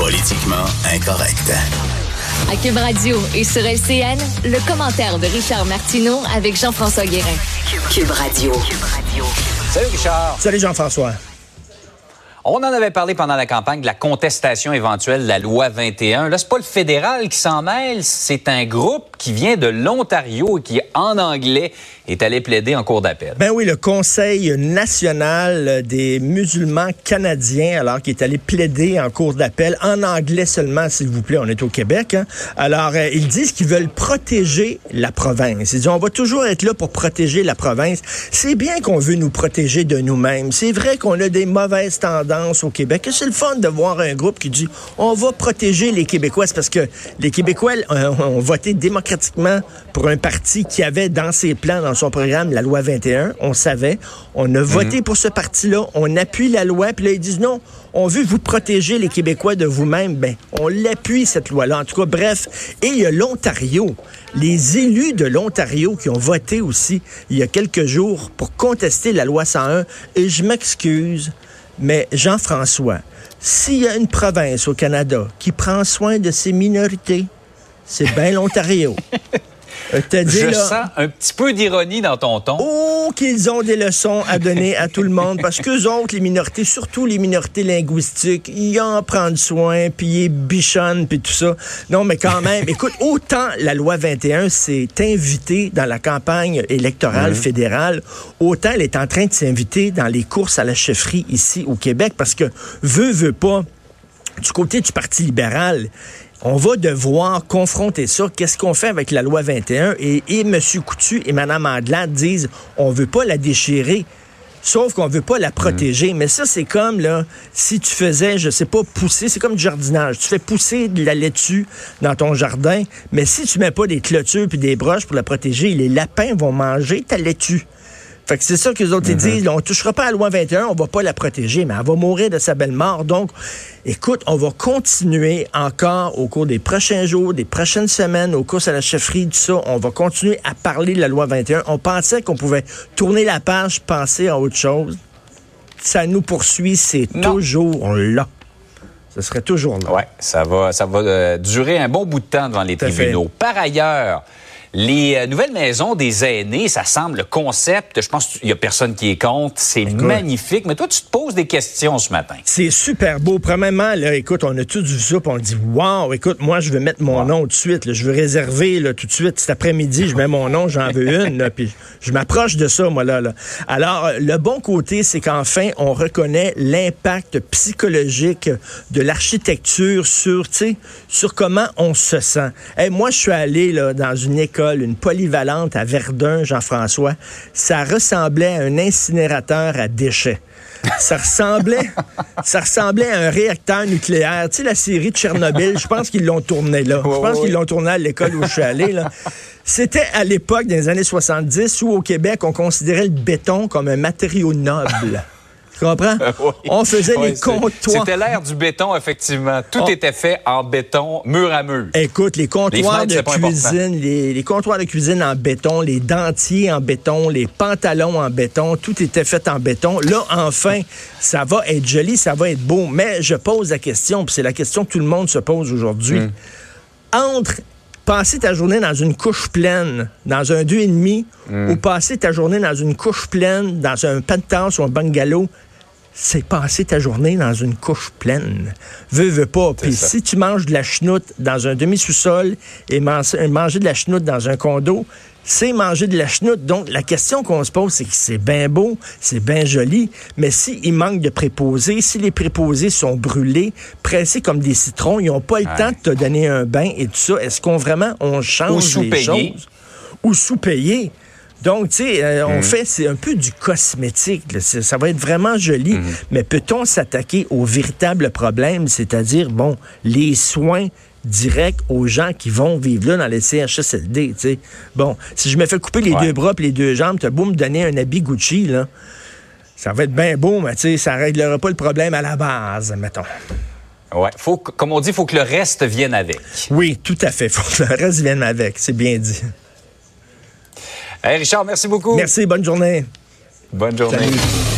Politiquement incorrect. À Cube Radio et sur LCN, le commentaire de Richard Martineau avec Jean-François Guérin. Cube Radio. Salut Richard. Salut Jean-François. On en avait parlé pendant la campagne de la contestation éventuelle de la loi 21. Là, c'est pas le fédéral qui s'en mêle, c'est un groupe qui vient de l'Ontario et qui, en anglais, est allé plaider en cours d'appel. Ben oui, le Conseil national des musulmans canadiens, alors qui est allé plaider en cours d'appel en anglais seulement, s'il vous plaît. On est au Québec. Hein? Alors, euh, ils disent qu'ils veulent protéger la province. Ils disent on va toujours être là pour protéger la province. C'est bien qu'on veut nous protéger de nous-mêmes. C'est vrai qu'on a des mauvaises tendances au Québec. C'est le fun de voir un groupe qui dit on va protéger les Québécois. Parce que les Québécois euh, ont voté démocratiquement pour un parti qui avait dans ses plans, dans son programme, la loi 21. On savait. On a voté Mhm. pour ce parti-là. On appuie la loi. Puis là, ils disent non, on veut vous protéger, les Québécois, de vous-même. Ben, on l'appuie, cette loi-là. En tout cas, bref. Et il y a l'Ontario. Les élus de l'Ontario qui ont voté aussi il y a quelques jours pour contester la loi 101. Et je m'excuse, mais Jean-François, s'il y a une province au Canada qui prend soin de ses minorités, c'est bien l'Ontario. Euh, dit, Je là, sens un petit peu d'ironie dans ton ton. Oh, qu'ils ont des leçons à donner à tout le monde, parce qu'eux autres, les minorités, surtout les minorités linguistiques, ils en prennent soin, puis ils bichonnent, puis tout ça. Non, mais quand même, écoute, autant la loi 21 s'est invitée dans la campagne électorale fédérale, autant elle est en train de s'inviter dans les courses à la chefferie ici au Québec, parce que veut, veut pas, du côté du Parti libéral, on va devoir confronter ça. Qu'est-ce qu'on fait avec la loi 21? Et, et M. Coutu et Mme Andelade disent, on veut pas la déchirer. Sauf qu'on veut pas la protéger. Mais ça, c'est comme, là, si tu faisais, je sais pas, pousser, c'est comme du jardinage. Tu fais pousser de la laitue dans ton jardin, mais si tu mets pas des clôtures puis des broches pour la protéger, les lapins vont manger ta laitue. Fait que c'est ça que les autres ils disent. on touchera pas à la loi 21, on va pas la protéger, mais elle va mourir de sa belle mort. Donc, écoute, on va continuer encore au cours des prochains jours, des prochaines semaines, au cours à la chefferie, tout ça. On va continuer à parler de la loi 21. On pensait qu'on pouvait tourner la page, penser à autre chose. Ça nous poursuit, c'est toujours là. Ce serait toujours là. Ouais, ça va, ça va euh, durer un bon bout de temps devant les Tout à fait. tribunaux. Par ailleurs, les euh, nouvelles maisons des aînés, ça semble le concept. Je pense qu'il y a personne qui est contre. C'est magnifique. Mais toi, tu te poses des questions ce matin. C'est super beau. Premièrement, là, écoute, on a tous vu ça, on dit Wow, écoute, moi, je veux mettre mon nom tout de suite. là. Je veux réserver là, tout de suite. Cet après-midi, je mets mon nom, j'en veux une. là, Puis je m'approche de ça, moi, là. là. Alors, euh, le bon côté, c'est qu'enfin, on reconnaît l'impact psychologique de l'architecture sur, tu sais, sur comment on se sent. Hey, moi, je suis allé là, dans une école, une polyvalente à Verdun, Jean-François. Ça ressemblait à un incinérateur à déchets. Ça ressemblait, ça ressemblait à un réacteur nucléaire. Tu sais, la série de Tchernobyl, je pense qu'ils l'ont tourné là. Je pense qu'ils l'ont tourné à l'école où je suis allé. là. C'était à l'époque des années 70 où au Québec, on considérait le béton comme un matériau noble. Tu comprends? Oui. On faisait les comptoirs. C'était l'ère du béton, effectivement. Tout était fait en béton, mur à mur. Écoute, les comptoirs de cuisine, les, les comptoirs de cuisine en béton, les dentiers en béton, les pantalons en béton, tout était fait en béton. Là, enfin, ça va être joli, ça va être beau. Mais je pose la question, puis c'est la question que tout le monde se pose aujourd'hui. Hmm. Entre passer ta journée dans une couche pleine, dans un 2,5, Hmm. ou passer ta journée dans une couche pleine, dans un penthouse ou un bungalow, c'est passer ta journée dans une couche pleine. Veux, veux pas. Puis si tu manges de la chenoute dans un demi-sous-sol et man- manger de la chenoute dans un condo, c'est manger de la chenoute. Donc, la question qu'on se pose, c'est que c'est bien beau, c'est bien joli, mais s'il manque de préposés, si les préposés sont brûlés, pressés comme des citrons, ils n'ont pas le Ouais. temps de te donner un bain et tout ça, est-ce qu'on vraiment, on change Ou les choses? Ou sous-payé. Donc, tu sais, euh, on fait, c'est un peu du cosmétique. là. Ça va être vraiment joli. Mm. Mais peut-on s'attaquer au véritable problème, c'est-à-dire, bon, les soins directs aux gens qui vont vivre là dans les CHSLD. Bon, si je me fais couper les Ouais. deux bras et les deux jambes, t'as beau me donner un habit Gucci, là, ça va être bien beau, mais ça réglera pas le problème à la base, mettons. Ouais. Faut, comme on dit, il faut que le reste vienne avec. Oui, tout à fait. Faut que le reste vienne avec, c'est bien dit. Hey, Richard, merci beaucoup. Merci, bonne journée. Bonne journée. Salut.